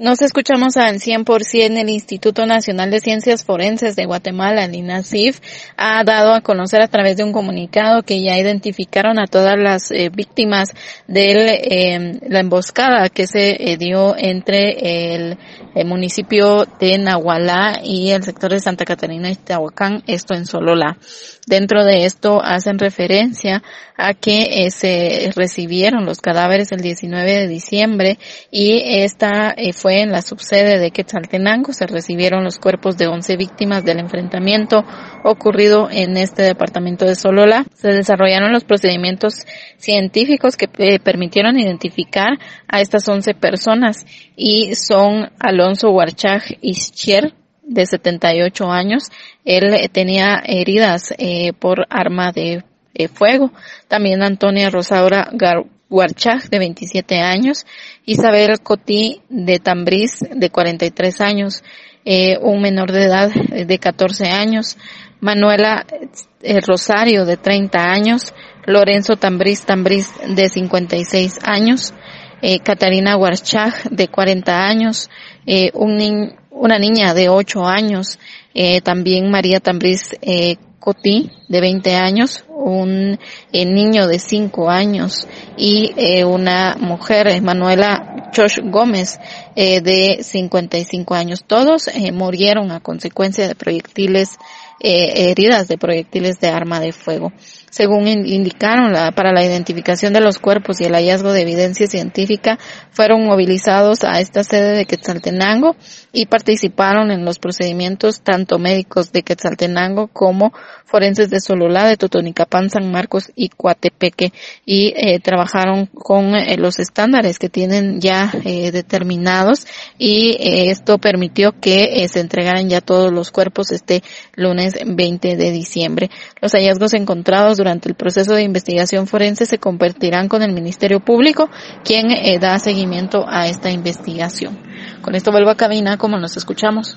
Nos escuchamos al 100% el Instituto Nacional de Ciencias Forenses de Guatemala, el INACIF, ha dado a conocer a través de un comunicado que ya identificaron a todas las eh, víctimas de em, la emboscada que se eh, dio entre el, municipio de Nahualá y el sector de Santa Catarina y Tehuacán, esto en Solola. Dentro de esto hacen referencia a que eh, se recibieron los cadáveres el 19 de diciembre y esta fue en la subsede de Quetzaltenango. Se recibieron los cuerpos de 11 víctimas del enfrentamiento ocurrido en este departamento de Solola. Se desarrollaron los procedimientos científicos que eh, permitieron identificar a estas 11 personas y son Alonso Huarchaj Ischier, de 78 años. Él eh, tenía heridas eh, por arma de fuego. También Antonia Rosaura Gar Huarchaj, de 27 años, Isabel Cotí, de Tambriz, de 43 años, eh, un menor de edad de 14 años, Manuela eh, Rosario, de 30 años, Lorenzo Tambriz Tambriz, de 56 años, eh, Huarchaj, de 40 años, eh, un una niña de 8 años, eh, también María Tambriz eh, Cotí, de 20 años, un niño de 5 años. Y una mujer, Manuela Chosh Gómez, de 55 años. Todos murieron a consecuencia de proyectiles, heridas de proyectiles de arma de fuego según indicaron la, para la identificación de los cuerpos y el hallazgo de evidencia científica, fueron movilizados a esta sede de Quetzaltenango y participaron en los procedimientos tanto médicos de Quetzaltenango como forenses de Sololá, de Totonicapán, San Marcos y Coatepeque y eh, trabajaron con eh, los estándares que tienen ya eh, determinados y esto permitió que se entregaran ya todos los cuerpos este lunes 20 de diciembre. Los hallazgos encontrados durante el proceso de investigación forense se convertirán con el Ministerio Público, quien da seguimiento a esta investigación. Con esto vuelvo a cabina como nos escuchamos.